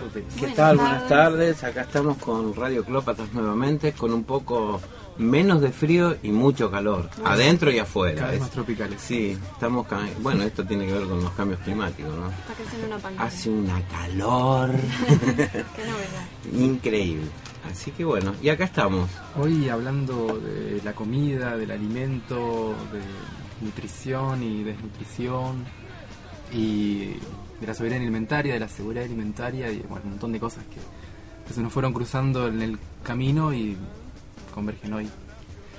Buenas tardes. ¿Qué Buenas tal? Buenas tardes. tardes. Acá estamos con Radio Clópatas nuevamente, con un poco menos de frío y mucho calor, adentro y afuera. Cada vez Es- más tropicales. Sí, estamos. Bueno, esto tiene que ver con los cambios climáticos, ¿no? Está creciendo una pantalla. Hace una calor Qué novedad. increíble. Así que bueno, y acá estamos. Hoy hablando de la comida, del alimento, de nutrición y desnutrición y de la soberanía alimentaria, de la seguridad alimentaria y bueno, un montón de cosas que, que se nos fueron cruzando en el camino y convergen hoy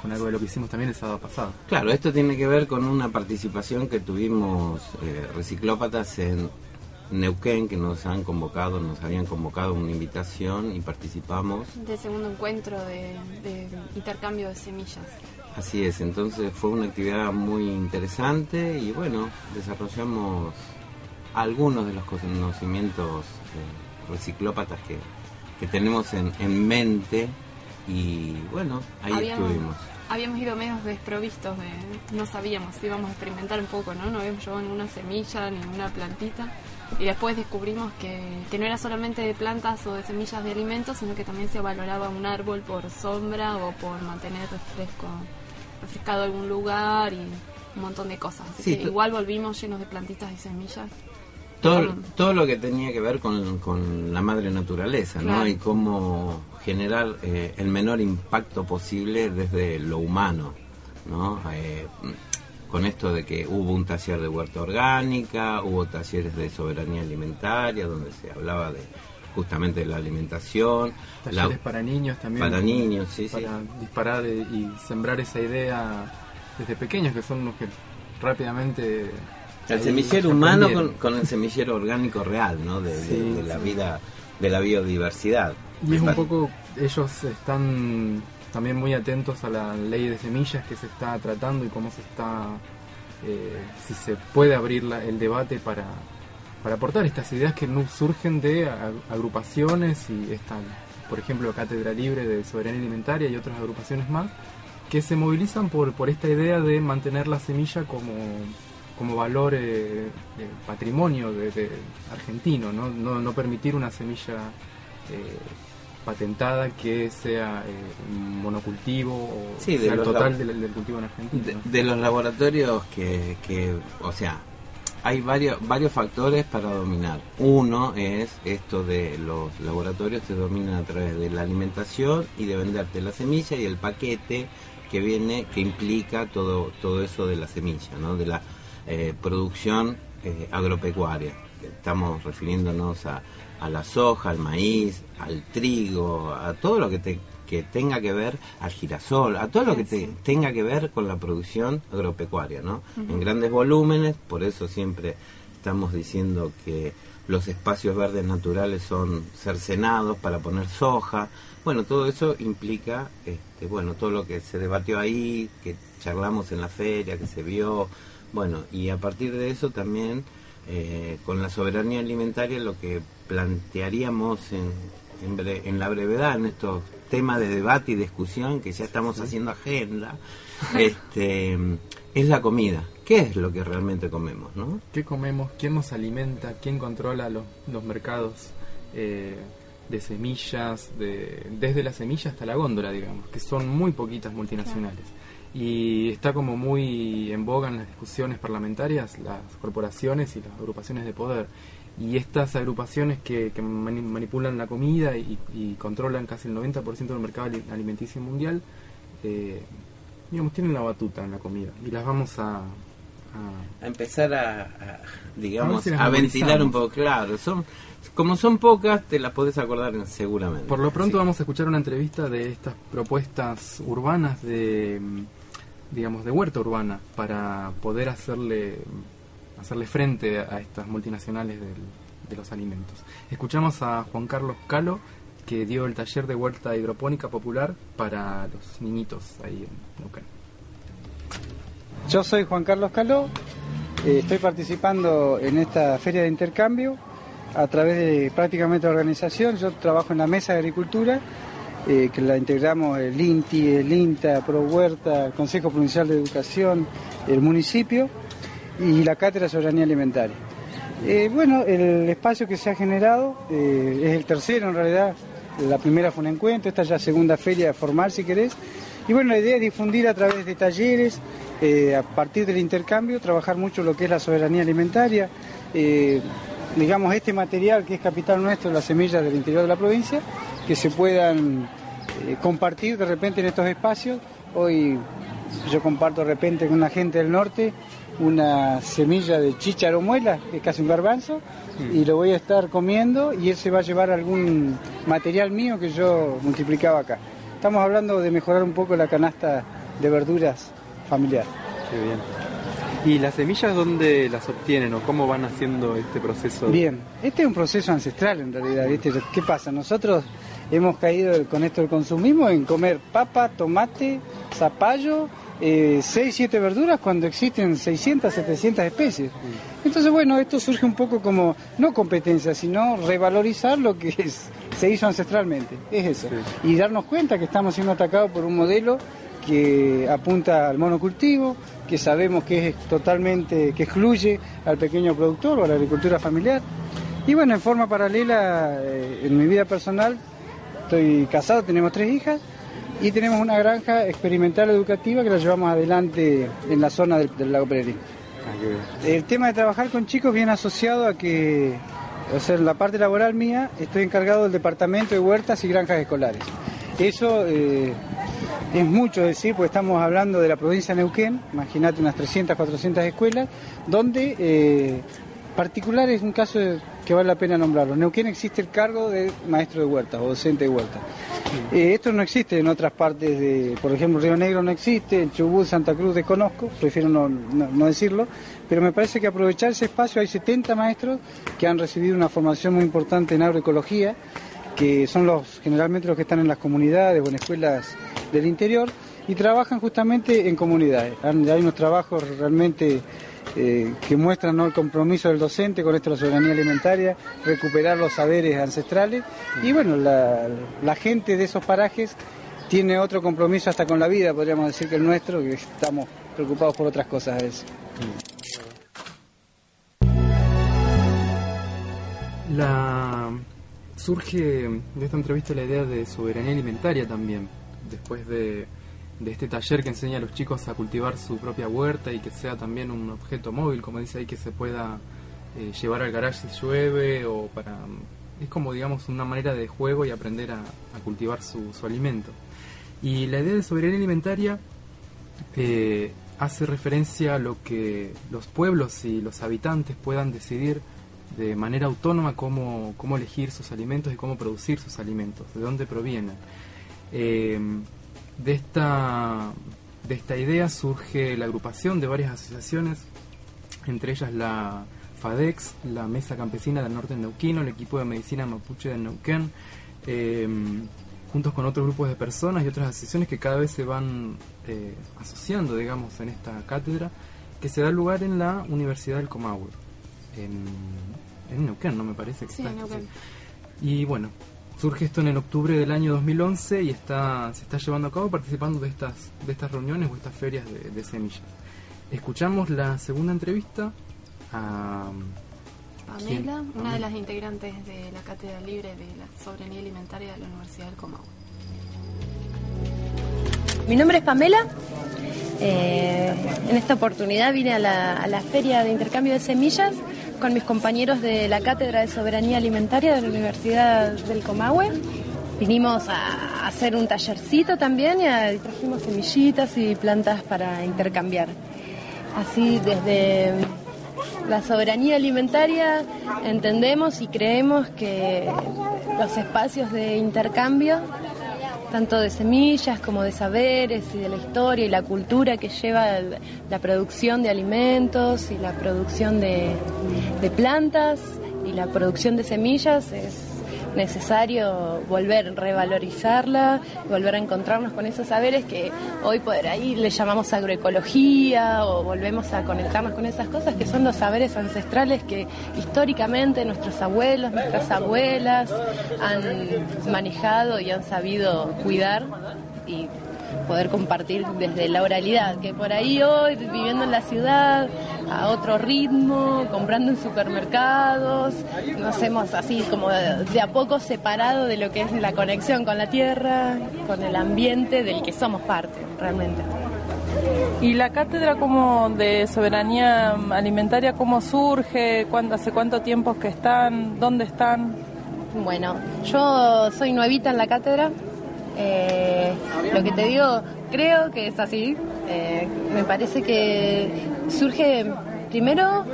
con algo de lo que hicimos también el sábado pasado. Claro, esto tiene que ver con una participación que tuvimos eh, reciclópatas en Neuquén, que nos han convocado, nos habían convocado una invitación y participamos. Del segundo encuentro de, de intercambio de semillas. Así es, entonces fue una actividad muy interesante y bueno, desarrollamos algunos de los conocimientos eh, reciclópatas que, que tenemos en, en mente y bueno, ahí Habíamos- estuvimos. Habíamos ido medios desprovistos de. No sabíamos, íbamos a experimentar un poco, ¿no? No habíamos llevado ninguna semilla, ninguna plantita. Y después descubrimos que, que no era solamente de plantas o de semillas de alimentos, sino que también se valoraba un árbol por sombra o por mantener refresco, refrescado algún lugar y un montón de cosas. Así Sí, que igual volvimos llenos de plantitas y semillas. Todo, todo lo que tenía que ver con, con la madre naturaleza, ¿no? Y cómo generar eh, el menor impacto posible desde lo humano, ¿no? Eh, con esto de que hubo un taller de huerta orgánica, hubo talleres de soberanía alimentaria, donde se hablaba de justamente de la alimentación, la- Talleres para niños también. para niños, sí, sí. para disparar y sembrar esa idea desde pequeños, que son los que rápidamente... El semillero humano con, con el semillero orgánico real, ¿no? De, de- Sí, de la sí. vida, de la biodiversidad. Y es un poco, ellos están también muy atentos a la ley de semillas que se está tratando y cómo se está, eh, si se puede abrir la- el debate para, para aportar estas ideas que no surgen de agrupaciones y están, por ejemplo, Cátedra Libre de Soberanía Alimentaria y otras agrupaciones más, que se movilizan por, por esta idea de mantener la semilla como, como valor eh, patrimonio de, de argentino, ¿no? No, no permitir una semilla eh, patentada que sea eh, monocultivo o Sí, de sea el total del, del cultivo en Argentina. De, ¿no? de los laboratorios que, que, o sea, hay varios, varios factores para dominar. Uno es esto de los laboratorios se dominan a través de la alimentación y de venderte la semilla y el paquete que viene, que implica todo, todo eso de la semilla, ¿no? de la eh, producción eh, agropecuaria. Estamos refiriéndonos a, a la soja, al maíz, al trigo, a todo lo que te que tenga que ver al girasol, a todo lo que te- tenga que ver con la producción agropecuaria, ¿no? En grandes volúmenes, por eso siempre estamos diciendo que los espacios verdes naturales son cercenados para poner soja. Bueno, todo eso implica, este, bueno, todo lo que se debatió ahí, que charlamos en la feria, que se vio, bueno, y a partir de eso también eh, con la soberanía alimentaria lo que plantearíamos en, en, bre- en la brevedad, en estos temas de debate y discusión que ya estamos haciendo agenda, este, es la comida. ¿Qué es lo que realmente comemos, no? ¿Qué comemos? ¿Quién nos alimenta? ¿Quién controla los, los mercados eh, de semillas? De, desde la semilla hasta la góndola, digamos, que son muy poquitas multinacionales. Y está como muy en boga en las discusiones parlamentarias las corporaciones y las agrupaciones de poder. Y estas agrupaciones que, que mani- manipulan la comida y, y controlan casi el 90% del mercado ali- alimenticio mundial, eh, digamos, tienen la batuta en la comida. Y las vamos a, a a empezar a, digamos, si a ventilar un poco, claro. Son, como son pocas, te las podés acordar seguramente. Por lo pronto Sí. vamos a escuchar una entrevista de estas propuestas urbanas de, mm, digamos, de huerta urbana para poder hacerle, hacerle frente a estas multinacionales de los alimentos. Escuchamos a Juan Carlos Calo que dio el taller de huerta hidropónica popular para los niñitos ahí en Neuquén. Yo soy Juan Carlos Caló, eh, estoy participando en esta feria de intercambio a través de prácticamente organización. Yo trabajo en la mesa de agricultura, eh, que la integramos el INTI, el INTA, Pro Huerta, Consejo Provincial de Educación, el municipio y la Cátedra de Soberanía Alimentaria. Eh, bueno, el espacio que se ha generado eh, es el tercero en realidad. La primera fue un encuentro, esta es la segunda feria formal si querés. Y bueno, la idea es difundir a través de talleres, a partir del intercambio, trabajar mucho lo que es la soberanía alimentaria, digamos este material que es capital nuestro, las semillas del interior de la provincia, que se puedan eh, compartir de repente en estos espacios. Hoy yo comparto de repente con una gente del norte una semilla de chícharo muela, que es casi un garbanzo, y lo voy a estar comiendo y él se va a llevar algún material mío que yo multiplicaba acá. Estamos hablando de mejorar un poco la canasta de verduras familiar. Qué bien. ¿Y las semillas dónde las obtienen o cómo van haciendo este proceso? Bien, este es un proceso ancestral en realidad, ¿viste? ¿Qué pasa? Nosotros hemos caído con esto del consumismo en comer papa, tomate, zapallo, eh, 6, 7 verduras cuando existen 600, 700 especies. Entonces, bueno, esto surge un poco como, no competencia, sino revalorizar lo que es- se hizo ancestralmente, es eso. Y darnos cuenta que estamos siendo atacados por un modelo que apunta al monocultivo, que sabemos que es totalmente, que excluye al pequeño productor o a la agricultura familiar. Y bueno, en forma paralela, eh, en mi vida personal, estoy casado, tenemos tres hijas y tenemos una granja experimental educativa que la llevamos adelante en la zona del, del lago Pererín. Ah. El tema de trabajar con chicos viene asociado a que, o sea, en la parte laboral mía, estoy encargado del departamento de huertas y granjas escolares. Eso eh, es mucho decir, porque estamos hablando de la provincia de Neuquén, imagínate unas 300, 400 escuelas, donde eh, particular es un caso que vale la pena nombrarlo. En Neuquén existe el cargo de maestro de huertas o docente de huertas. Eh, esto no existe en otras partes de, por ejemplo, Río Negro no existe, en Chubut, Santa Cruz desconozco, prefiero no, no- no decirlo, pero me parece que aprovechar ese espacio, hay 70 maestros que han recibido una formación muy importante en agroecología, que son los generalmente los que están en las comunidades o en escuelas del interior y trabajan justamente en comunidades. Hay unos trabajos realmente eh, que muestran ¿no? el compromiso del docente con esto de la soberanía alimentaria, recuperar los saberes ancestrales y bueno, la, la gente de esos parajes tiene otro compromiso hasta con la vida, podríamos decir que el nuestro, que estamos preocupados por otras cosas a veces. La surge de esta entrevista la idea de soberanía alimentaria también, después de, de este taller que enseña a los chicos a cultivar su propia huerta y que sea también un objeto móvil, como dice ahí, que se pueda eh, llevar al garage si llueve o para... Es como, digamos, una manera de juego y aprender a, cultivar su, su alimento. Y la idea de soberanía alimentaria eh, hace referencia a lo que los pueblos y los habitantes puedan decidir de manera autónoma cómo, cómo elegir sus alimentos y cómo producir sus alimentos, de dónde provienen. Eh, de, esta, de esta idea surge la agrupación de varias asociaciones, entre ellas la FADEX, la Mesa Campesina del Norte Neuquino, el equipo de medicina mapuche de Neuquén, eh, juntos con otros grupos de personas y otras asociaciones que cada vez se van eh, asociando, digamos, en esta cátedra, que se da lugar en la Universidad del Comahue, en, en Neuquén, ¿no me parece? que Sí, está, en Neuquén. Y bueno, surge esto en el octubre del año 2011 y está se está llevando a cabo participando de estas de estas reuniones o estas ferias de, de semillas. Escuchamos la segunda entrevista a ¿Quién? Pamela, una de las integrantes de la Cátedra Libre de la Soberanía Alimentaria de la Universidad del Comahue. Mi nombre es Pamela. Eh, en esta oportunidad vine a la, a la Feria de Intercambio de Semillas con mis compañeros de la Cátedra de Soberanía Alimentaria de la Universidad del Comahue. Vinimos a hacer un tallercito también y, a- y trajimos semillitas y plantas para intercambiar. Así desde la soberanía alimentaria entendemos y creemos que los espacios de intercambio tanto de semillas como de saberes y de la historia y la cultura que lleva la producción de alimentos y la producción de, de plantas y la producción de semillas es necesario volver, revalorizarla, volver a encontrarnos con esos saberes que hoy por ahí le llamamos agroecología o volvemos a conectarnos con esas cosas que son los saberes ancestrales que históricamente nuestros abuelos, nuestras abuelas han manejado y han sabido cuidar y poder compartir desde la oralidad, que por ahí hoy, viviendo en la ciudad, a otro ritmo, comprando en supermercados, nos hemos así como de, de a poco separado de lo que es la conexión con la tierra, con el ambiente del que somos parte, realmente. ¿Y la cátedra como de soberanía alimentaria cómo surge? ¿Cuándo, ¿Hace cuánto tiempo que están? ¿Dónde están? Bueno, yo soy nuevita en la cátedra. Eh, lo que te digo, creo que es así. Eh, me parece que surge primero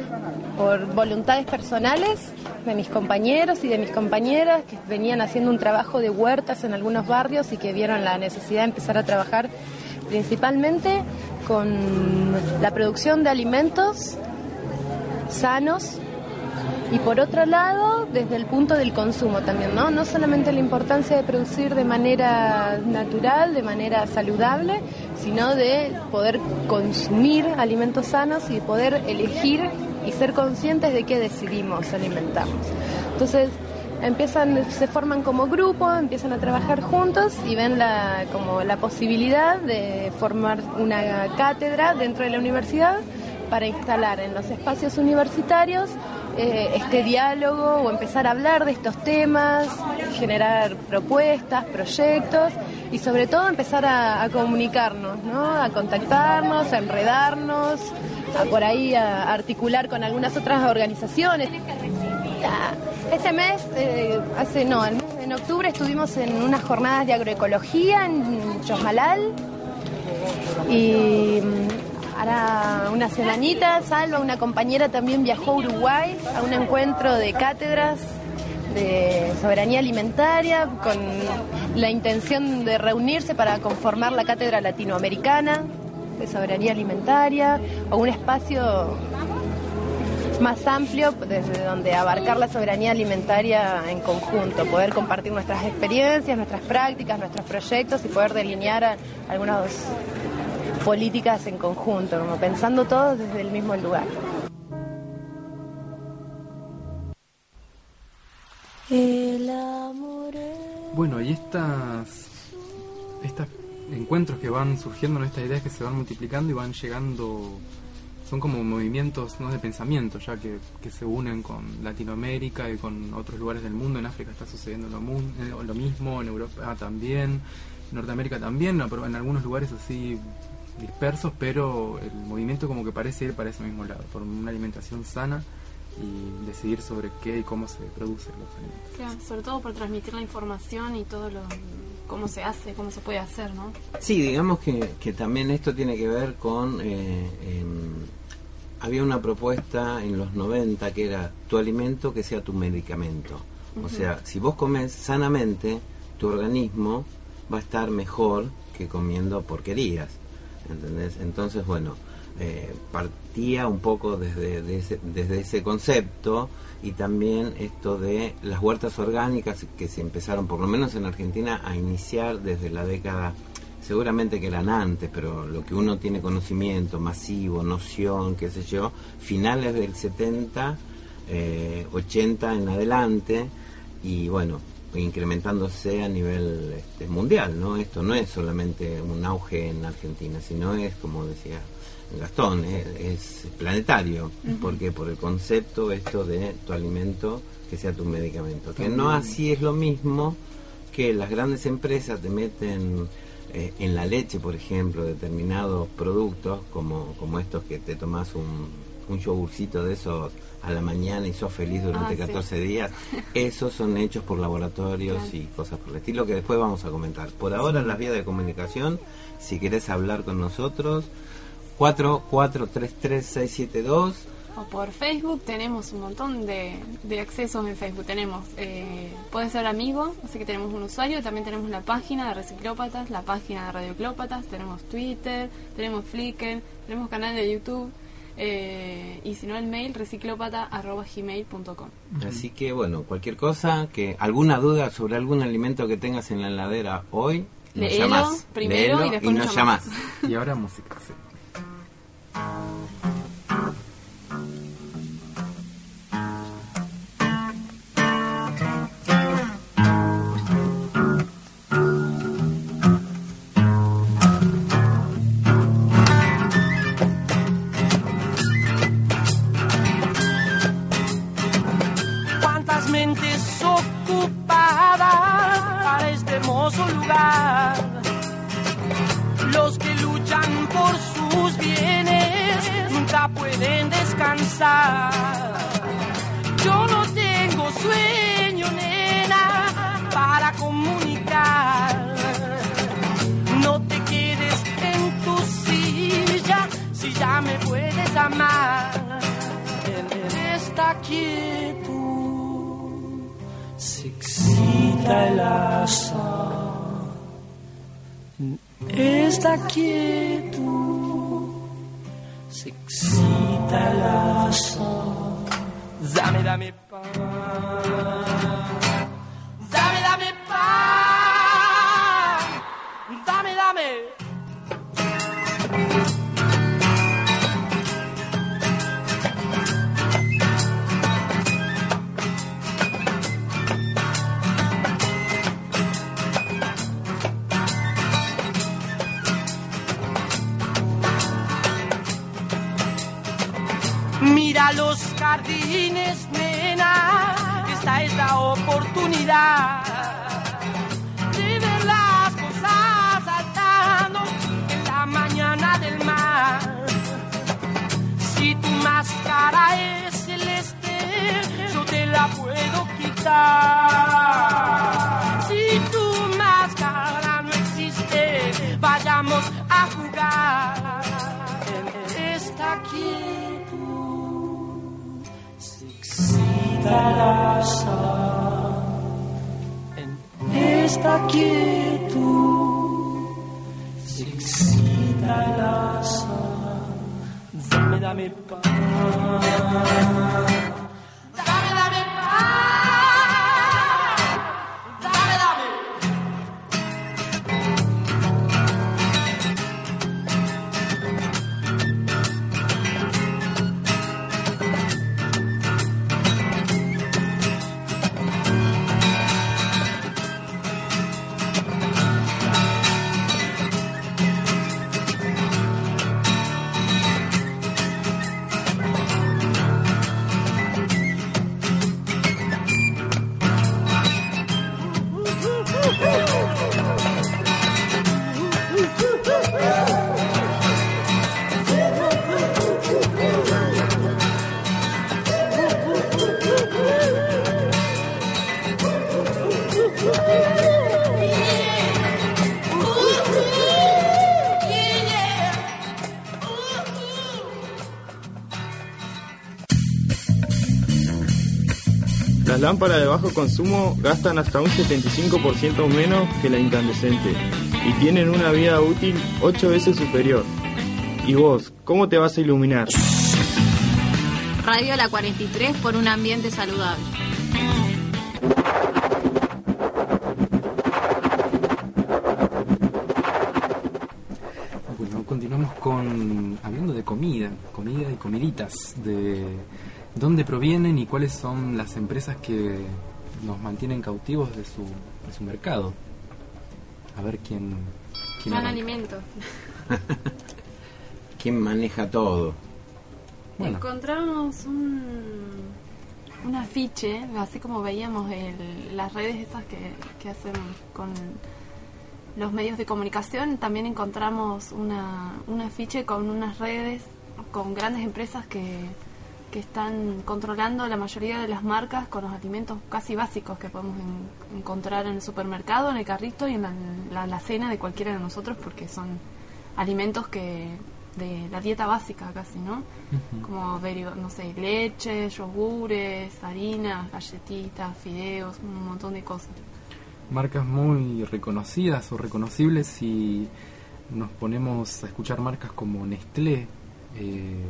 por voluntades personales de mis compañeros y de mis compañeras que venían haciendo un trabajo de huertas en algunos barrios y que vieron la necesidad de empezar a trabajar principalmente con la producción de alimentos sanos y por otro lado, desde el punto del consumo también, ¿no? No solamente la importancia de producir de manera natural, de manera saludable, sino de poder consumir alimentos sanos y poder elegir y ser conscientes de qué decidimos alimentarnos. Entonces, empiezan, se forman como grupo, empiezan a trabajar juntos y ven la, como la posibilidad de formar una cátedra dentro de la universidad para instalar en los espacios universitarios eh, este diálogo o empezar a hablar de estos temas, generar propuestas, proyectos y sobre todo empezar a, comunicarnos, ¿no? a contactarnos, a enredarnos, a por ahí a articular con algunas otras organizaciones. Ah, Este mes, eh, hace no, el mes- en octubre estuvimos en unas jornadas de agroecología en Chosmalal y ahora una semanita, Salva, una compañera también viajó a Uruguay a un encuentro de cátedras de soberanía alimentaria con la intención de reunirse para conformar la cátedra latinoamericana de soberanía alimentaria o un espacio más amplio desde donde abarcar la soberanía alimentaria en conjunto, poder compartir nuestras experiencias, nuestras prácticas, nuestros proyectos y poder delinear a- algunas políticas en conjunto, como pensando todos desde el mismo lugar. Bueno, y estas, estos encuentros que van surgiendo, ¿no? estas ideas que se van multiplicando y van llegando, son como movimientos ¿no? de pensamiento, ya que, que se unen con Latinoamérica y con otros lugares del mundo. En África está sucediendo lo, mun- eh, lo mismo, en Europa también, en Norteamérica también, no, pero en algunos lugares así dispersos, pero el movimiento como que parece ir para ese mismo lado, por una alimentación sana y decidir sobre qué y cómo se producen los alimentos. Claro, sobre todo por transmitir la información y todo lo cómo se hace, cómo se puede hacer, ¿no? Sí, digamos que, que también esto tiene que ver con... eh, había una propuesta en los 90 que era tu alimento que sea tu medicamento. O sea, si vos comes sanamente, tu organismo va a estar mejor que comiendo porquerías. ¿Entendés? Entonces, bueno, eh, partía un poco desde, de ese, desde ese concepto y también esto de las huertas orgánicas que se empezaron, por lo menos en Argentina, a iniciar desde la década, seguramente que eran antes, pero lo que uno tiene conocimiento masivo, noción, qué sé yo, finales del 70, eh, 80 en adelante, y bueno, incrementándose a nivel este, mundial, ¿no? Esto no es solamente un auge en Argentina, sino es, como decía Gastón, es, es planetario, porque por el concepto esto de tu alimento que sea tu medicamento, que no así es lo mismo que las grandes empresas te meten eh, en la leche, por ejemplo, determinados productos, como, como estos que te tomas un, un yogurcito de esos a la mañana y sos feliz durante Ah, sí. 14 días, esos son hechos por laboratorios Claro. y cosas por el estilo que después vamos a comentar. Por ahora las vías de comunicación, si querés hablar con nosotros, 4433672 O por Facebook tenemos un montón de, de accesos en Facebook. Tenemos, eh, puede ser amigo, así que tenemos un usuario, también tenemos la página de Reciclópatas, la página de Radioclópatas, tenemos Twitter, tenemos Flickr, tenemos canal de YouTube, eh, y si no el mail reciclopata.gmail.com. Así que bueno, cualquier cosa, que alguna duda sobre algún alimento que tengas en la heladera hoy, nos llamás. primero Léelo y después nos nos llamás. llamás. Y ahora música, sí. Mira los jardines, nena, esta es la oportunidad de ver las cosas saltando en la mañana del mar. Si tu máscara es celeste, yo te la puedo quitar. Sal en esta quietud. Se excita la sal. Dame, dame pan. Lámparas de bajo consumo gastan hasta un 75% menos que la incandescente y tienen una vida útil 8 veces superior. ¿Y vos, cómo te vas a iluminar? Radio La 43 por un ambiente saludable. Bueno, continuamos con hablando de comida, comida y comiditas, de dónde provienen y cuáles son las empresas que nos mantienen cautivos de su, de su mercado. A ver quién, quién Gran alimento. ¿Quién maneja todo? Bueno. Encontramos un, un afiche, así como veíamos el- las redes esas que, que hacen con los medios de comunicación, también encontramos una, un afiche con unas redes, con grandes empresas que, que están controlando la mayoría de las marcas con los alimentos casi básicos que podemos en- encontrar en el supermercado, en el carrito y en la, la, la cena de cualquiera de nosotros, porque son alimentos que de la dieta básica casi, ¿no? como deriva- no sé, leche, yogures, harinas, galletitas, fideos, un montón de cosas. marcas muy reconocidas o reconocibles si nos ponemos a escuchar marcas como Nestlé, eh,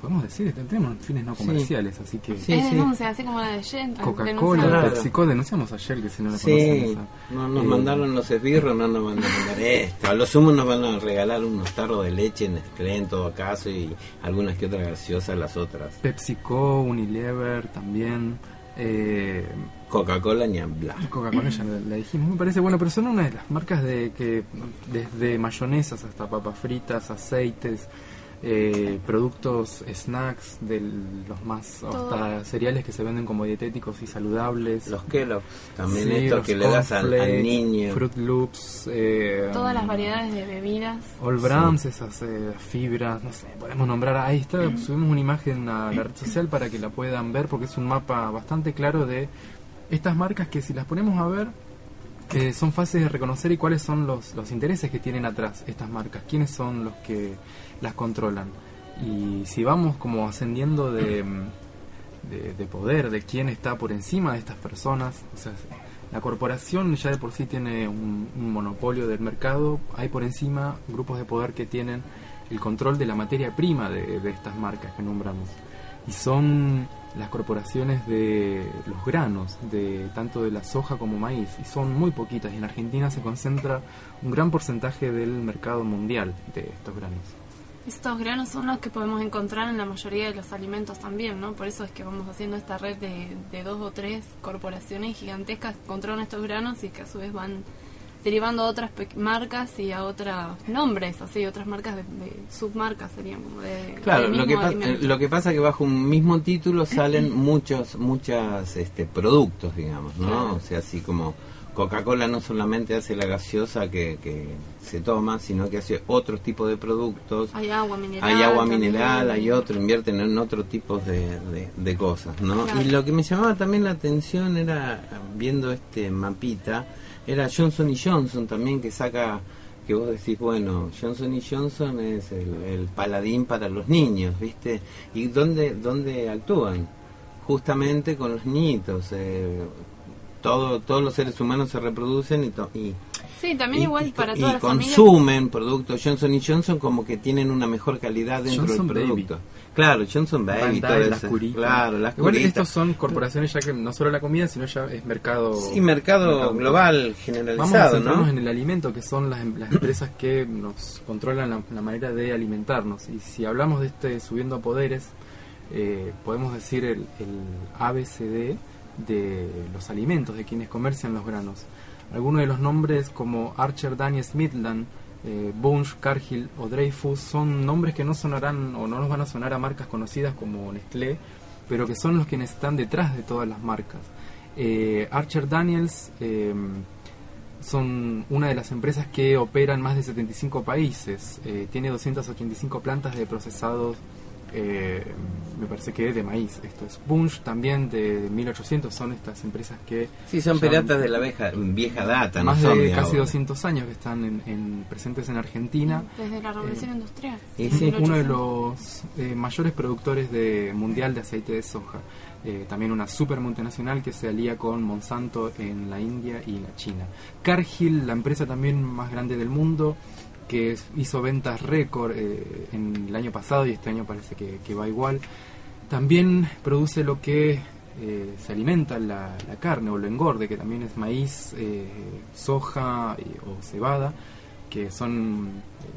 podemos decir, tenemos fines no Sí. comerciales, así que es denuncia, así como la de Jen. Coca-Cola. PepsiCo, denunciamos ayer que si no la Sí, no nos Eh, mandaron los esbirros, no nos van a mandar esto. A lo sumo nos van a regalar unos tarros de leche en Nestlé en todo caso y algunas que otras gaseosas las otras. PepsiCo, Unilever también. Eh, Coca-Cola ni hablar. Coca-Cola ya la, la dijimos, me parece bueno, pero son una de las marcas de que desde mayonesas hasta papas fritas, aceites, eh, productos, snacks, de los más, Todo. hasta cereales que se venden como dietéticos y saludables. Los Kellogg's, también Sí, esto los que le das al, al cornflakes, niño. Fruit Loops, eh, Todas las variedades de bebidas. All Brands, esas eh, fibras, no sé, podemos nombrar, ahí está, subimos una imagen a la red social para que la puedan ver porque es un mapa bastante claro de estas marcas que si las ponemos a ver eh, son fáciles de reconocer y cuáles son los, los intereses que tienen atrás estas marcas, quiénes son los que las controlan. Y si vamos como ascendiendo de, de, de poder, de quién está por encima de estas personas, o sea, la corporación ya de por sí tiene un, un monopolio del mercado, hay por encima grupos de poder que tienen el control de la materia prima de, de estas marcas que nombramos. Y son las corporaciones de los granos, de tanto de la soja como maíz, y son muy poquitas. Y en Argentina se concentra un gran porcentaje del mercado mundial de estos granos. Estos granos son los que podemos encontrar en la mayoría de los alimentos también, ¿no? Por eso es que vamos haciendo esta red de, de dos o tres corporaciones gigantescas que controlan estos granos y que a su vez van derivando a otras marcas y a otros nombres, así, otras marcas de, de submarcas serían como de... Claro, lo que, mismo pa- alimento. eh, lo que pasa es que bajo un mismo título salen muchos muchas este, productos, digamos, ¿no? Claro. O sea, así como Coca-Cola no solamente hace la gaseosa que, que se toma, sino que hace otros tipos de productos. Hay agua mineral. Hay agua también. mineral, hay otro, invierten en otro tipo de, de- de cosas, ¿no? Claro. Y lo que me llamaba también la atención era, viendo este mapita, era Johnson y Johnson también que saca, que vos decís, bueno, Johnson y Johnson es el, el paladín para los niños, ¿viste? ¿Y dónde, dónde actúan? Justamente con los niñitos. Eh, todo, todos los seres humanos se reproducen y, to- y Sí, también y- igual y- para y todas las familias. consumen productos Johnson y Johnson como que tienen una mejor calidad dentro Johnson del Baby. producto. Claro, Johnson Baby, Bandai, todo las curitas. Claro, las Igual curitas. estos son corporaciones ya que no solo la comida, sino ya es mercado... Sí, mercado global, Vamos a generalizado, centrarnos ¿no? en el alimento, que son las, em- las empresas que nos controlan la, la manera de alimentarnos. Y si hablamos de este subiendo a poderes, eh, podemos decir el, el ABCD de los alimentos, de quienes comercian los granos. Algunos de los nombres como Archer Daniels Midland, eh, Bunge, Cargill o Dreyfus son nombres que no sonarán o no nos van a sonar a marcas conocidas como Nestlé, pero que son los quienes están detrás de todas las marcas. Eh, Archer Daniels eh, son una de las empresas que opera en más de 75 países. Eh, tiene 285 plantas de procesados eh, me parece que de maíz. Esto es Bunch también de 1800, son estas empresas que... Sí, son piratas de la vieja, vieja data, Más no son de de casi ahora. 200 años que están en, en- presentes en Argentina. Desde la revolución Eh, industrial. y sí, uno de 1800. los eh, mayores productores de mundial de aceite de soja. Eh, también una super multinacional que se alía con Monsanto en la India y la China. Cargill, la empresa también más grande del mundo, que hizo ventas récord eh, en el año pasado y este año parece que, va igual. También produce lo que eh, se alimenta la, la carne o lo engorde, que también es maíz, eh, soja y- o cebada, que son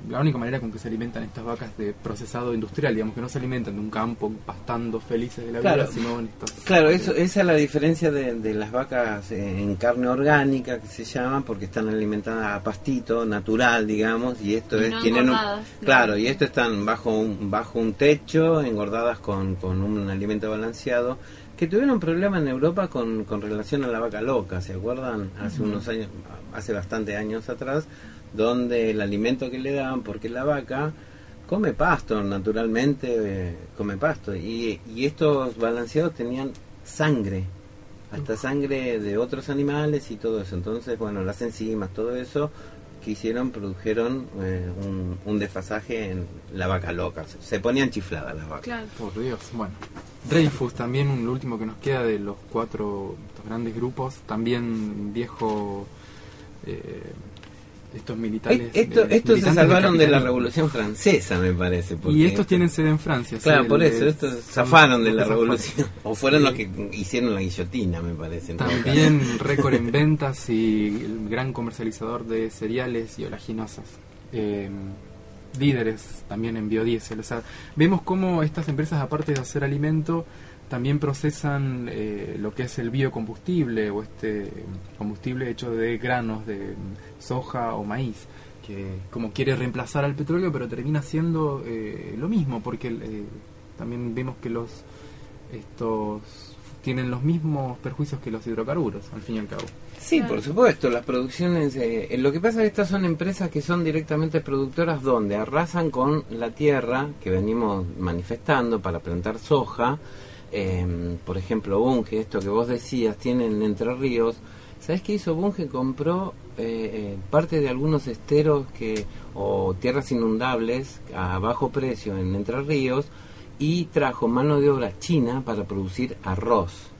la única manera con que se alimentan estas vacas de procesado industrial, digamos que no se alimentan de un campo pastando felices de la vida, Claro. sino en estos... Claro, eso, esa es la diferencia de, de las vacas en carne orgánica que se llaman porque están alimentadas a pastito natural, digamos, y esto Y es no tienen un, claro, y esto están bajo un bajo un techo, engordadas con, con un alimento balanceado que tuvieron problema en Europa con, con relación a la vaca loca, ¿se acuerdan? Hace unos años, hace bastante años atrás, donde el alimento que le daban, porque la vaca come pasto, naturalmente eh, come pasto, y, y estos balanceados tenían sangre, hasta sangre de otros animales y todo eso. Entonces, bueno, las enzimas, todo eso que hicieron, produjeron eh, un, un desfasaje en la vaca loca. Se, se ponían chifladas las vacas. Claro. Por Dios, bueno. Dreyfus también, un, lo último que nos queda de los cuatro estos grandes grupos, también viejo... eh, estos militares... Eh, Esto, de- estos se salvaron de la. Revolución Francesa, me parece. porque Y estos esto- tienen sede en Francia. sí, Claro, el- por eso, estos zafaron de la revolución. O fueron Sí. los que hicieron la guillotina, me parece. También récord en ventas y el gran comercializador de cereales y oleaginosas. Eh, líderes también en biodiesel. O sea, vemos cómo estas empresas, aparte de hacer alimento, también procesan eh, lo que es el biocombustible o este combustible hecho de granos de soja o maíz que como quiere reemplazar al petróleo pero termina siendo eh, lo mismo porque eh, también vemos que los estos tienen los mismos perjuicios que los hidrocarburos al fin y al cabo Sí, por supuesto, las producciones... eh, lo que pasa es que estas son empresas que son directamente productoras donde arrasan con la tierra que venimos manifestando para plantar soja. Eh, por ejemplo, Bunge, esto que vos decías, tienen Entre Ríos. ¿Sabés qué hizo Bunge? Compró eh, eh, parte de algunos esteros que o tierras inundables a bajo precio en Entre Ríos y trajo mano de obra china para producir arroz.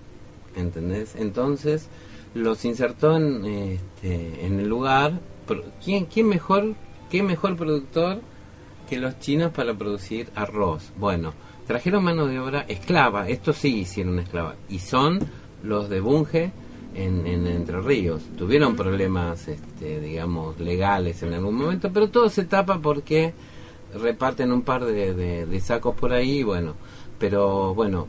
¿entendés? Entonces los insertó en, este, en el lugar. ¿Quién, ¿Quién mejor, qué mejor productor que los chinos para producir arroz? Bueno, trajeron mano de obra esclava, estos sí hicieron esclava, y son los de Bunge en, en Entre Ríos. Tuvieron problemas, este, digamos, legales en algún momento, pero todo se tapa porque reparten un par de, de- sacos por ahí, bueno, pero bueno,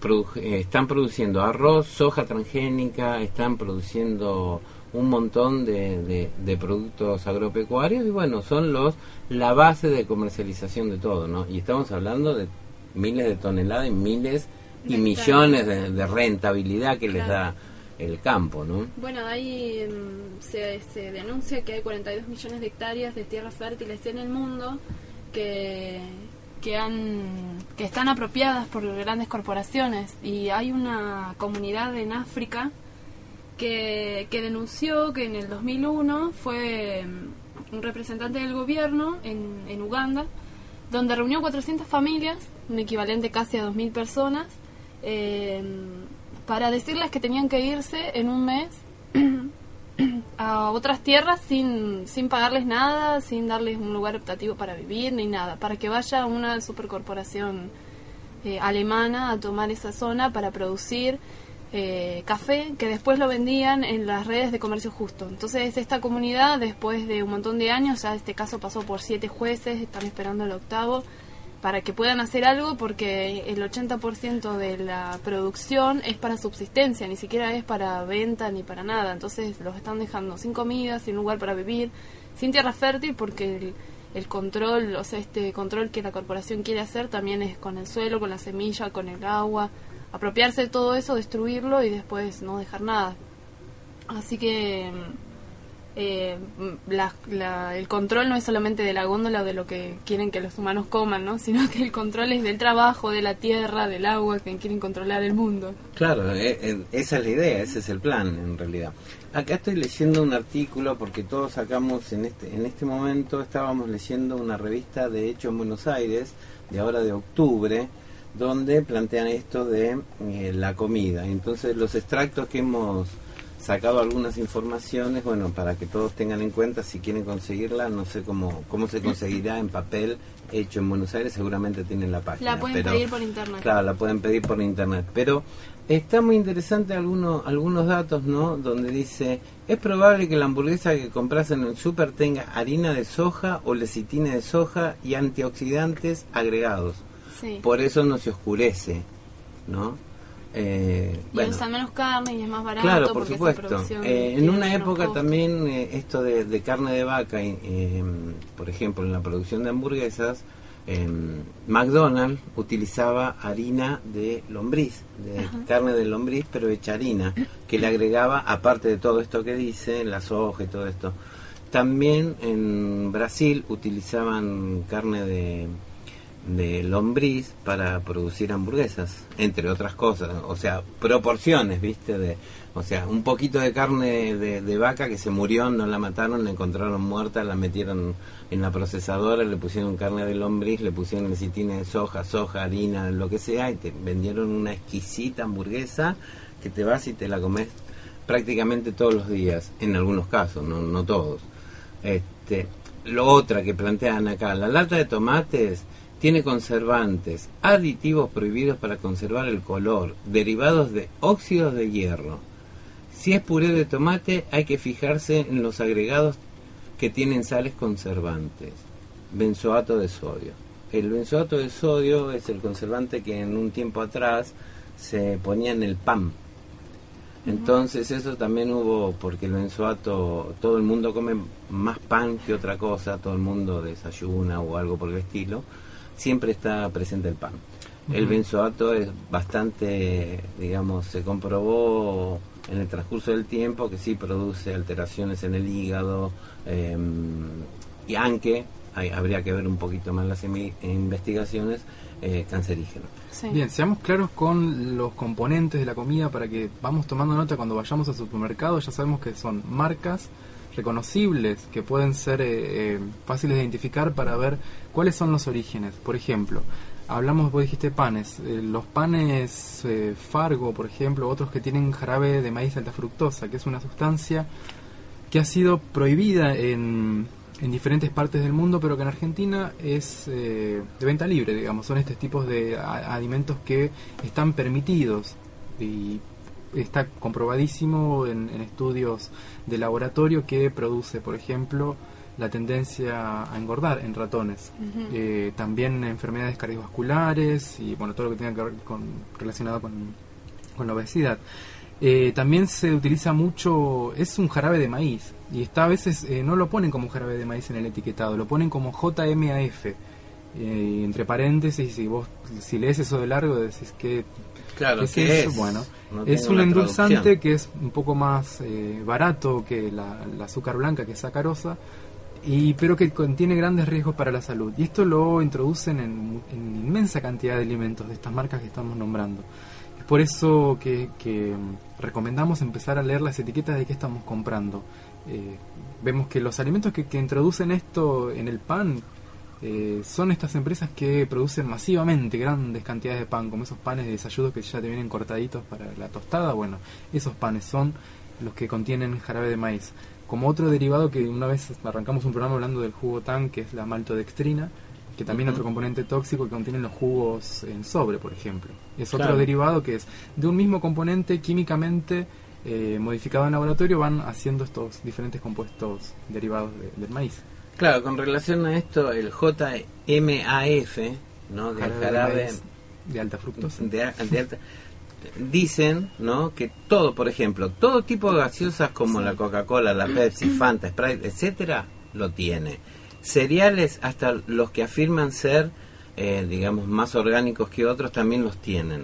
produ- están produciendo arroz, soja transgénica, están produciendo un montón de, de- de productos agropecuarios y bueno, son los la base de comercialización de todo, ¿no? Y estamos hablando de miles de toneladas y miles y De millones de, de rentabilidad que les da el campo, ¿no? Bueno, ahí mm, se, se denuncia que hay 42 millones de hectáreas de tierras fértiles en el mundo que, que, han, que están apropiadas por grandes corporaciones. Y hay una comunidad en África que, que denunció que en el 2001 fue mm, un representante del gobierno en, en Uganda, donde reunió 400 familias, un equivalente casi a 2.000 personas, eh, para decirles que tenían que irse en un mes a otras tierras sin, sin pagarles nada, sin darles un lugar optativo para vivir ni nada, para que vaya una supercorporación eh, alemana a tomar esa zona para producir eh, café que después lo vendían en las redes de comercio justo. Entonces esta comunidad, después de un montón de años, ya este caso pasó por siete jueces, están esperando el octavo, para que puedan hacer algo porque el 80% de la producción es para subsistencia, ni siquiera es para venta ni para nada. Entonces los están dejando sin comida, sin lugar para vivir, sin tierra fértil porque el, el control, o sea, este control que la corporación quiere hacer también es con el suelo, con la semilla, con el agua, apropiarse de todo eso, destruirlo y después no dejar nada. Así que eh, la- la- el control no es solamente de la góndola o de lo que quieren que los humanos coman, ¿no? Sino que el control es del trabajo, de la tierra, del agua, que quieren controlar el mundo. Claro, eh, eh, esa es la idea, ese es el plan en realidad. Acá estoy leyendo un artículo porque todos sacamos en este en este momento estábamos leyendo una revista de hecho en Buenos Aires de ahora de octubre donde plantean esto de eh, la comida. Entonces los extractos que hemos sacado algunas informaciones, bueno, para que todos tengan en cuenta si quieren conseguirla, no sé cómo cómo se conseguirá en papel hecho en Buenos Aires, seguramente tienen la página. La pueden pero- pedir por internet. Claro, la pueden pedir por internet. Pero está muy interesante algunos, algunos datos, ¿no? Donde dice, es probable que la hamburguesa que compras en el súper tenga harina de soja o lecitina de soja y antioxidantes agregados. Sí. Por eso no se oscurece, ¿no? Eh, Y bueno. usan menos carne y es más barato. Claro, por supuesto. Eh, en una época también eh, esto de, de carne de vaca, eh, por ejemplo, en la producción de hamburguesas, eh, McDonald's utilizaba harina de lombriz, de Ajá. carne de lombriz, pero hecha harina, que le agregaba, aparte de todo esto que dice, la soja y todo esto. También en Brasil utilizaban carne de, de lombriz para producir hamburguesas, entre otras cosas. O sea, proporciones, ¿viste? De, o sea, un poquito de carne de, de vaca que se murió, no la mataron, la encontraron muerta, la metieron en la procesadora, le pusieron carne de lombriz, le pusieron lecitina de soja, soja, harina, lo que sea, y te vendieron una exquisita hamburguesa que te vas y te la comes prácticamente todos los días, en algunos casos, no, no todos. Este, lo otra que plantean acá, la lata de tomates tiene conservantes, aditivos prohibidos para conservar el color, derivados de óxidos de hierro. Si es puré de tomate, hay que fijarse en los agregados que tienen sales conservantes. Benzoato de sodio. El benzoato de sodio es el conservante que en un tiempo atrás se ponía en el pan. Entonces eso también hubo, porque el benzoato, todo el mundo come más pan que otra cosa, todo el mundo desayuna o algo por el estilo, siempre está presente el pan. El benzoato es bastante, digamos, se comprobó en el transcurso del tiempo que sí produce alteraciones en el hígado, eh, y aunque hay- habría que ver un poquito más las investigaciones, eh, cancerígeno. Bien, seamos claros con los componentes de la comida para que vamos tomando nota cuando vayamos al supermercado. Ya sabemos que son marcas reconocibles que pueden ser eh, eh, fáciles de identificar para ver cuáles son los orígenes. Por ejemplo, hablamos, vos dijiste panes. eh, los panes Fargo, por ejemplo, otros que tienen jarabe de maíz alta fructosa, que es una sustancia que ha sido prohibida en, en diferentes partes del mundo, pero que en Argentina es de venta libre, digamos. Son estos tipos de alimentos que están permitidos y está comprobadísimo en, en estudios de laboratorio que produce, por ejemplo, la tendencia a engordar en ratones. Eh, también enfermedades cardiovasculares y bueno, todo lo que tenga que ver con, relacionado con, con la obesidad. Eh, también se utiliza mucho, es un jarabe de maíz y está a veces eh, no lo ponen como jarabe de maíz en el etiquetado, lo ponen como JMAF. entre paréntesis, si vos si lees eso de largo decís que Claro, ¿qué ¿qué eso? es? Bueno, No es un endulzante traducción. que es un poco más eh, barato que la, la azúcar blanca, que es sacarosa, y, pero que contiene grandes riesgos para la salud. Y esto lo introducen en, en inmensa cantidad de alimentos de estas marcas que estamos nombrando. Es por eso que, que, mm, recomendamos empezar a leer las etiquetas de qué estamos comprando. Eh, vemos que los alimentos que, que introducen esto en el pan eh, son estas empresas que producen masivamente grandes cantidades de pan, como esos panes de desayuno que ya te vienen cortaditos para la tostada. Bueno, esos panes son los que contienen jarabe de maíz. Como otro derivado que una vez arrancamos un programa hablando del jugo tan, que es la maltodextrina, que también Ujú. otro componente tóxico que contienen los jugos en sobre, por ejemplo. Es otro derivado que es de un mismo componente químicamente eh, modificado en laboratorio, van haciendo estos diferentes compuestos derivados de- del maíz. Claro, con relación a esto, el JMAF, ¿no? Jarabe de jarabe de alta fructosa. de, a- de alta- dicen, ¿no? Que todo, por ejemplo, todo tipo de gaseosas como la Coca-Cola, la Pepsi, Fanta, Sprite, etcétera, lo tiene. Cereales, hasta los que afirman ser, eh, digamos, más orgánicos que otros, también los tienen.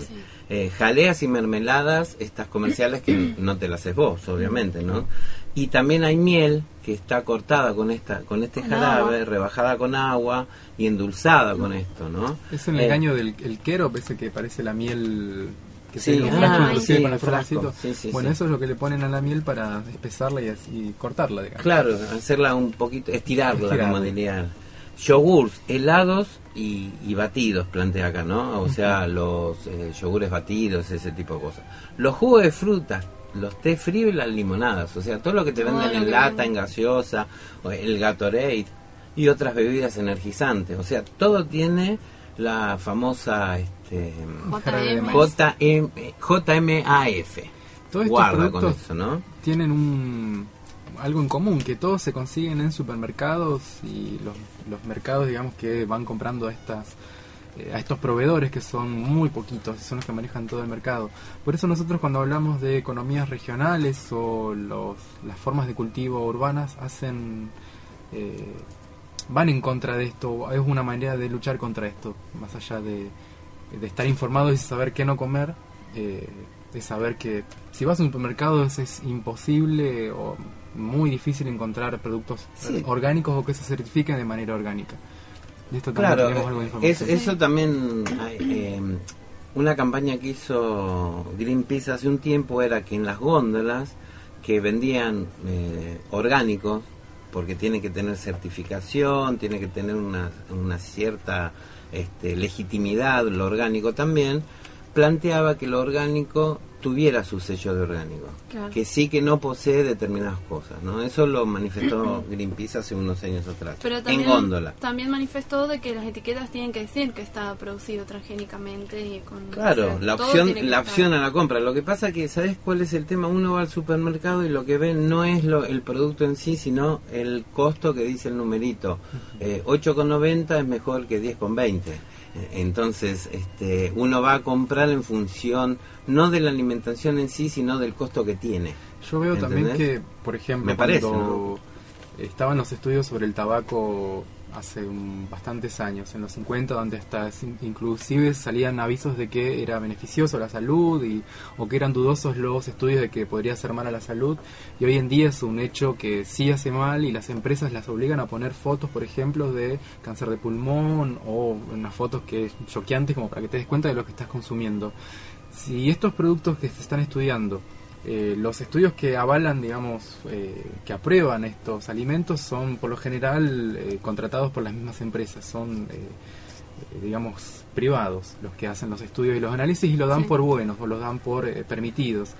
Eh, jaleas y mermeladas, estas comerciales que no te las haces vos, obviamente, ¿no? Y también hay miel que está cortada con esta con este Con jarabe, agua. rebajada con agua y endulzada con esto, ¿no? Es un Eh, engaño del el querop, ese que parece la miel que Sí, tiene un ah, frasco inclusive sí, con el el frasco. Sí, sí, bueno, sí. eso es lo que le ponen a la miel para espesarla y, así- y cortarla, digamos. Claro, hacerla un poquito, estirarla, Estirarla. como diría. Yogurts, helados y, y batidos, plantea acá, ¿no? O sea, los eh, yogures batidos, ese tipo de cosas. Los jugos de frutas, los té fríos y las limonadas, o sea, todo lo que te Todo venden en lata, venden. en gaseosa, o el Gatorade y otras bebidas energizantes. O sea, todo tiene la famosa este, JM. JM, JMAF. Todos estos Guarda con eso, ¿no? tienen un algo en común, que todos se consiguen en supermercados y los, los mercados, digamos, que van comprando estas eh, a estos proveedores que son muy poquitos, son los que manejan todo el mercado. Por eso nosotros cuando hablamos de economías regionales o los, las formas de cultivo urbanas hacen eh, van en contra de esto, es una manera de luchar contra esto, más allá de, de estar informados y saber qué no comer, eh, de saber que si vas a un supermercado es, es imposible o muy difícil encontrar productos Sí. orgánicos o que se certifiquen de manera orgánica. Esto Claro, tenemos algo de es, información. eso también, eh, una campaña que hizo Greenpeace hace un tiempo era que en las góndolas que vendían eh, orgánicos, porque tiene que tener certificación, tiene que tener una, una cierta este, legitimidad, lo orgánico también, planteaba que lo orgánico tuviera su sello de orgánico, Claro. que sí que no posee determinadas cosas, ¿no? Eso lo manifestó Greenpeace hace unos años atrás, Pero en también, góndola. también manifestó de que las etiquetas tienen que decir que está producido transgénicamente y con... Claro, o sea, la opción, la opción a la compra. Lo que pasa que, ¿sabes cuál es el tema? Uno va al supermercado y lo que ve no es lo, el producto en sí, sino el costo que dice el numerito. Eh, 8,90 es mejor que 10,20. Entonces, este, uno va a comprar en función no de la alimentación en sí, sino del costo que tiene. Yo veo también que, por ejemplo, Me parece, cuando estaban los estudios sobre el tabaco hace bastantes años, en los 50, donde hasta inclusive salían avisos de que era beneficioso la salud y, o que eran dudosos los estudios de que podría hacer mal a la salud. Y hoy en día es un hecho que sí hace mal y las empresas las obligan a poner fotos, por ejemplo, de cáncer de pulmón o unas fotos que choqueantes como para que te des cuenta de lo que estás consumiendo. Si estos productos que se están estudiando eh, los estudios que avalan, digamos, eh, que aprueban estos alimentos son por lo general eh, contratados por las mismas empresas, son, eh, eh, digamos, privados los que hacen los estudios y los análisis y lo dan Sí. por buenos o los dan por eh, permitidos.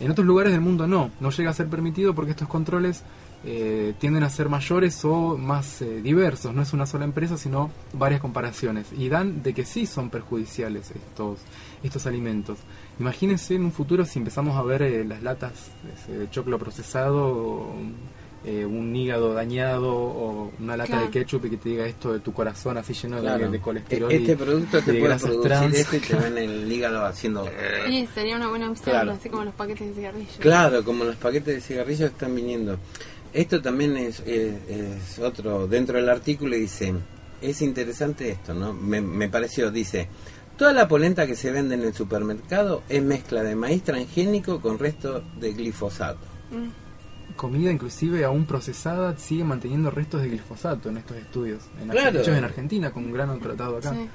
En otros lugares del mundo no, no llega a ser permitido porque estos controles eh, tienden a ser mayores o más diversos, no es una sola empresa sino varias comparaciones y dan de que sí son perjudiciales estos, estos alimentos. Imagínense en un futuro si empezamos a ver eh, las latas ese, de choclo procesado, eh, un hígado dañado o una lata Claro. de ketchup y que te diga esto de tu corazón así lleno de- Claro. de, colesterol. Este y- producto te de puede producir trans. esto y te ven el hígado haciendo... Sí, sería una buena opción, Claro. así como los paquetes de cigarrillos. Claro, como los paquetes de cigarrillos están viniendo. Esto también es, es- es otro, dentro del artículo dice, es interesante esto, ¿no? Me, me pareció, dice, toda la polenta que se vende en el supermercado es mezcla de maíz transgénico con resto de glifosato. Mm. comida inclusive aún procesada sigue manteniendo restos de glifosato en estos estudios. En Claro. hechos en Argentina con un grano tratado acá. Sí.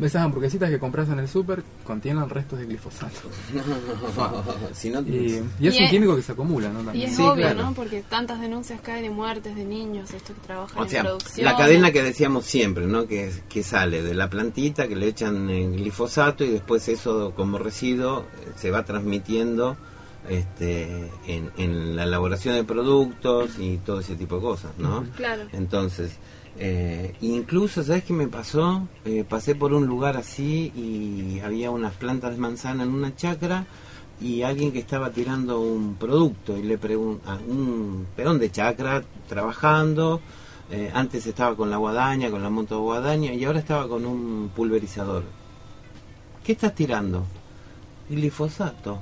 Esas hamburguesitas que compras en el súper contienen restos de glifosato. si no, Y, y es Y un es- químico que se acumula, ¿no? Y También. es Sí, obvio, claro. ¿no? Porque tantas denuncias que hay de muertes de niños, estos que trabajan O sea, en producción. la cadena que decíamos siempre, ¿no? Que, que sale de la plantita, que le echan eh, glifosato y después eso como residuo eh, se va transmitiendo este, en, en la elaboración de productos y todo ese tipo de cosas, ¿no? Claro. Entonces, eh, incluso, ¿sabes qué me pasó? Eh, pasé por un lugar así y había unas plantas de manzana en una chacra y alguien que estaba tirando un producto y le pregunta, un peón de chacra trabajando, eh, antes estaba con la guadaña, con la moto guadaña y ahora estaba con un pulverizador. ¿Qué estás tirando? Glifosato.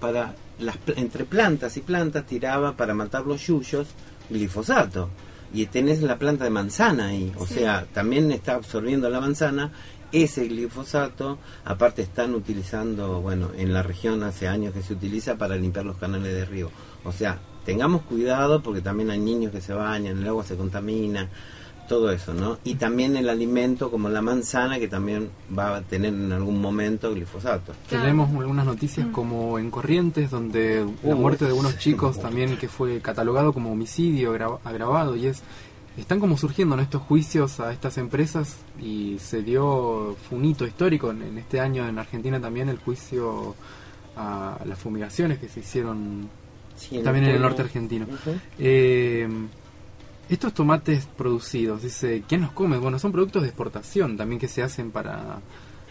Para las, entre plantas y plantas tiraba para matar los yuyos glifosato. Y tenés la planta de manzana ahí, o Sí. sea, también está absorbiendo la manzana ese glifosato, aparte están utilizando, bueno, en la región hace años que se utiliza para limpiar los canales de río. O sea, tengamos cuidado porque también hay niños que se bañan, el agua se contamina, todo eso, ¿no? Y también el alimento como la manzana que también va a tener en algún momento glifosato. Tenemos algunas noticias como en Corrientes, donde la Uh, muerte de unos chicos también que fue catalogado como homicidio agra- agravado y es están como surgiendo ¿no? estos juicios a estas empresas y se dio fue un hito histórico en, en este año en Argentina también el juicio a las fumigaciones que se hicieron Sí, en también en el norte argentino. Eh, estos tomates producidos, dice, ¿quién los come? Bueno, son productos de exportación también que se hacen para,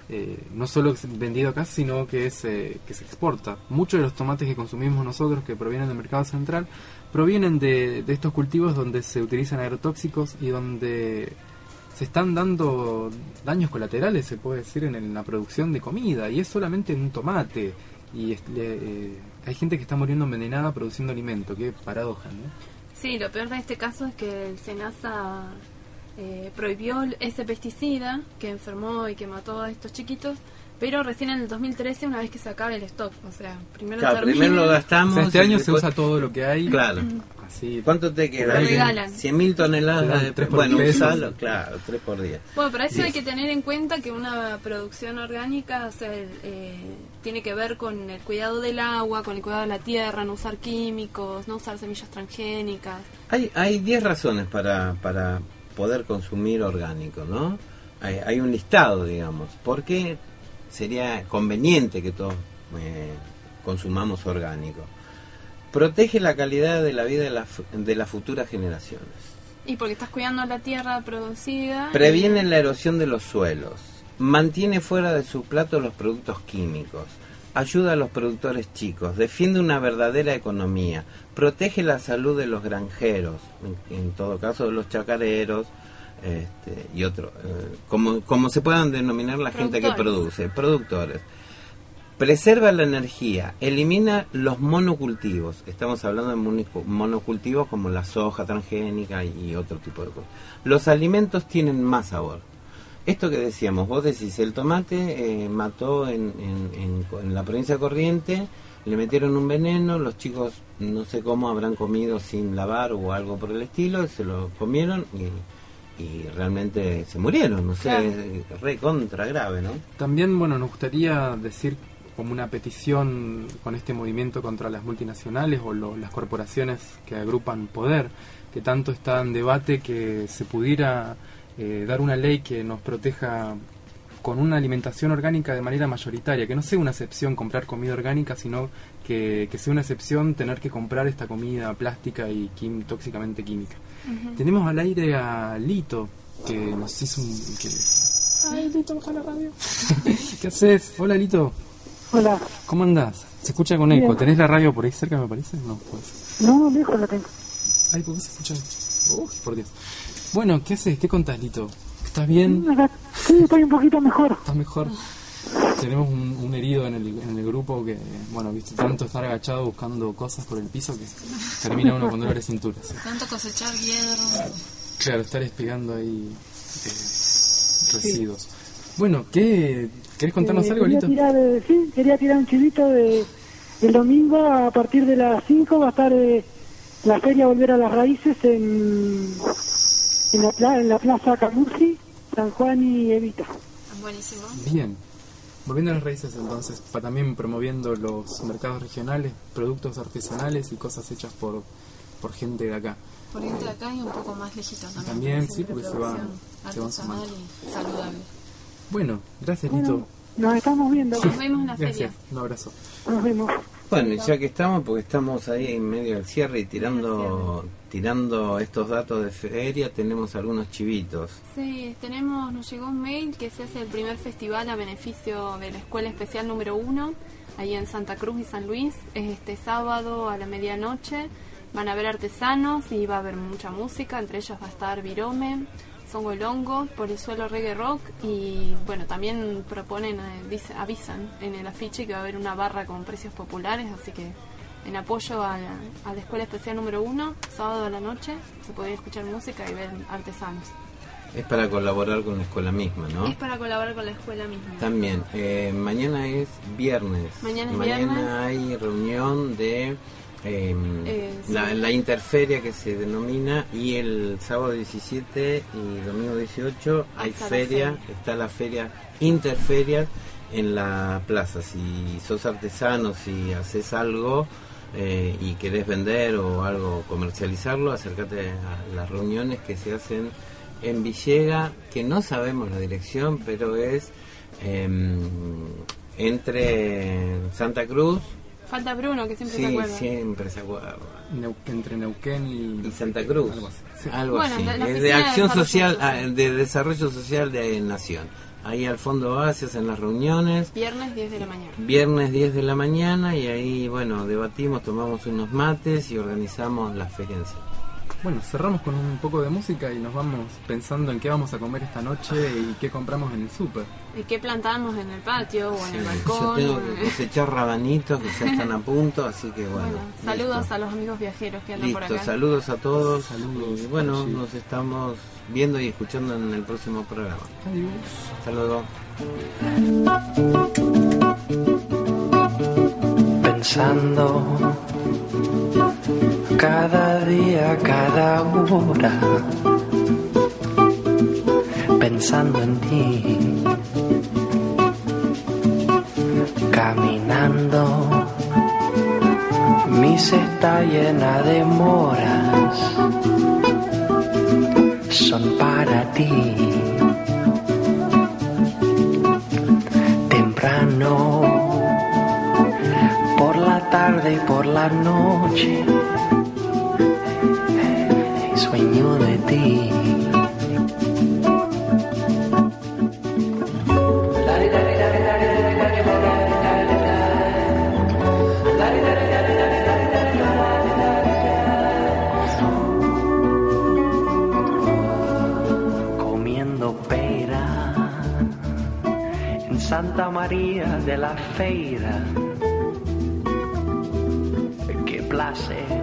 eh, no solo vendido acá, sino que, es, eh, que se exporta. Muchos de los tomates que consumimos nosotros, que provienen del mercado central, provienen de, de estos cultivos donde se utilizan agrotóxicos y donde se están dando daños colaterales, se puede decir, en, la producción de comida, y es solamente en un tomate. Y es- le- eh, hay gente que está muriendo envenenada produciendo alimento, qué paradoja, ¿no? Sí, lo peor de este caso es que el SENASA eh, prohibió ese pesticida que enfermó y que mató a estos chiquitos, pero recién en el 2013, una vez que se acabe el stock. O sea, primero Claro, primero lo O gastamos. sea, este año se usa todo lo que hay. Claro. Así. ¿Cuánto te queda? Regalan. 100.000 Te toneladas de... tres por Bueno, usalo, claro, tres por día. Bueno, para eso hay que tener en cuenta que una producción orgánica o sea, el, eh, tiene que ver con el cuidado del agua, con el cuidado de la tierra, no usar químicos, no usar semillas transgénicas. Hay, hay 10 razones para, para poder consumir orgánico, ¿no? Hay, hay un listado, digamos. ¿Por qué sería conveniente que todos eh, consumamos orgánico? Protege la calidad de la vida de, la de las futuras generaciones. Y porque estás cuidando la tierra producida. Previene la erosión de los suelos. Mantiene fuera de su plato los productos químicos. Ayuda a los productores chicos. Defiende una verdadera economía. Protege la salud de los granjeros. En, en todo caso, de los chacareros. Este, y otros. como, como se puedan denominar la gente que produce. Productores. Preserva la energía, elimina los monocultivos. Estamos hablando de monocultivos como la soja transgénica y otro tipo de cosas. Los alimentos tienen más sabor. Esto que decíamos, vos decís, el tomate eh, mató en, en- en- en la provincia de Corriente, le metieron un veneno, los chicos no sé cómo habrán comido sin lavar o algo por el estilo, se lo comieron y, y realmente se murieron, no sé, Claro. es re contra grave, ¿no? También, bueno, nos gustaría decir como una petición con este movimiento contra las multinacionales o lo- las corporaciones que agrupan poder, que tanto está en debate que se pudiera eh, dar una ley que nos proteja con una alimentación orgánica de manera mayoritaria, que no sea una excepción comprar comida orgánica, sino que, que sea una excepción tener que comprar esta comida plástica y quim- tóxicamente química. Tenemos al aire a Lito, que nos hizo un... Que... Ay, Lito, baja la radio. ¿Qué haces? Hola, Lito. Hola. ¿Cómo andás? Se escucha con eco. Bien. ¿Tenés la radio por ahí cerca, me parece? No, pues. No, lejos la tengo. Ay, ¿por qué se escucha? Uf, por Dios. Bueno, ¿qué haces? ¿Qué contás, Lito? ¿Estás bien? Sí, estoy un poquito mejor. ¿Estás mejor? Tenemos un, un herido en el, en el grupo que, bueno, viste, tanto estar agachado buscando cosas por el piso que termina uno con dolores de cintura. sí. Tanto cosechar hierro. Claro, estar espigando ahí eh, residuos. Bueno, ¿qué? ¿Querés contarnos Eh, algo, quería Lito? tirar, eh, sí, quería tirar un chivito de el domingo a partir de las 5 va a estar eh, la feria Volver a las Raíces en, en, la, pla- en la Plaza Camusi, San Juan y Evita. Buenísimo. Bien. Volviendo a las raíces entonces, pa- también promoviendo los mercados regionales, productos artesanales y cosas hechas por, por gente de acá. Por gente de acá y un poco más lejito también. También, para sí, porque se van- se sumando. y saludable. Bueno, gracias Bueno, Lito. nos estamos viendo. Nos vemos en la Gracias, feria. un abrazo. Nos vemos. Bueno, ya que estamos, porque estamos ahí en medio del cierre y tirando, tirando estos datos de feria, tenemos algunos chivitos. Sí, tenemos, nos llegó un mail que se hace el primer festival a beneficio de la Escuela Especial número 1, ahí en Santa Cruz y San Luis. Es este sábado a la medianoche. Van a haber artesanos y va a haber mucha música, entre ellos va a estar Virome, Songolongo, Por el Suelo Reggae Rock y bueno, también proponen, eh, dice- avisan en el afiche que va a haber una barra con precios populares, así que en apoyo a la, a la Escuela Especial número 1, sábado a la noche, se puede escuchar música y ver artesanos. Es para colaborar con la escuela misma, ¿no? Es para colaborar con la escuela misma. También, eh, mañana es viernes. Mañana es Mañana viernes. hay reunión de eh, Eh, sí. la, interferia que se denomina y el sábado 17 y domingo 18 hay Está la feria, feria. está la feria interferia en la plaza. Si sos artesano, si haces algo eh, y querés vender o algo comercializarlo, acércate a las reuniones que se hacen en Villega, que no sabemos la dirección, pero es em, entre Santa Cruz, Falta Bruno, que siempre se sí, acuerda. siempre se acuerda, Neu- entre Neuquén y, y Santa Cruz, Algo así. Sí. algo Bueno, así, la- la de de acción desarrollo social, social. ah, de desarrollo social de Nación. Ahí al fondo va, se hacen las reuniones, Viernes 10 de la mañana. viernes 10 de la mañana y ahí, bueno, debatimos, tomamos unos mates y organizamos la feria en sí. Bueno, cerramos con un poco de música y nos vamos pensando en qué vamos a comer esta noche y qué compramos en el súper. ¿Y qué plantamos en el patio o en el Yo balcón? tengo o que cosechar rabanitos que ya están a punto, así que bueno. Bueno, saludos listo. a los amigos viajeros que andan por Listo, acá. saludos a todos. Saludos. Y bueno, Sí. nos estamos viendo y escuchando en el próximo programa. Hasta luego. pensando cada día, cada hora, pensando en ti, caminando, mi cesta llena de moras, son para ti. Temprano por la tarde y por la noche. Ti. Comiendo pera en Santa María de la Feira qué placer.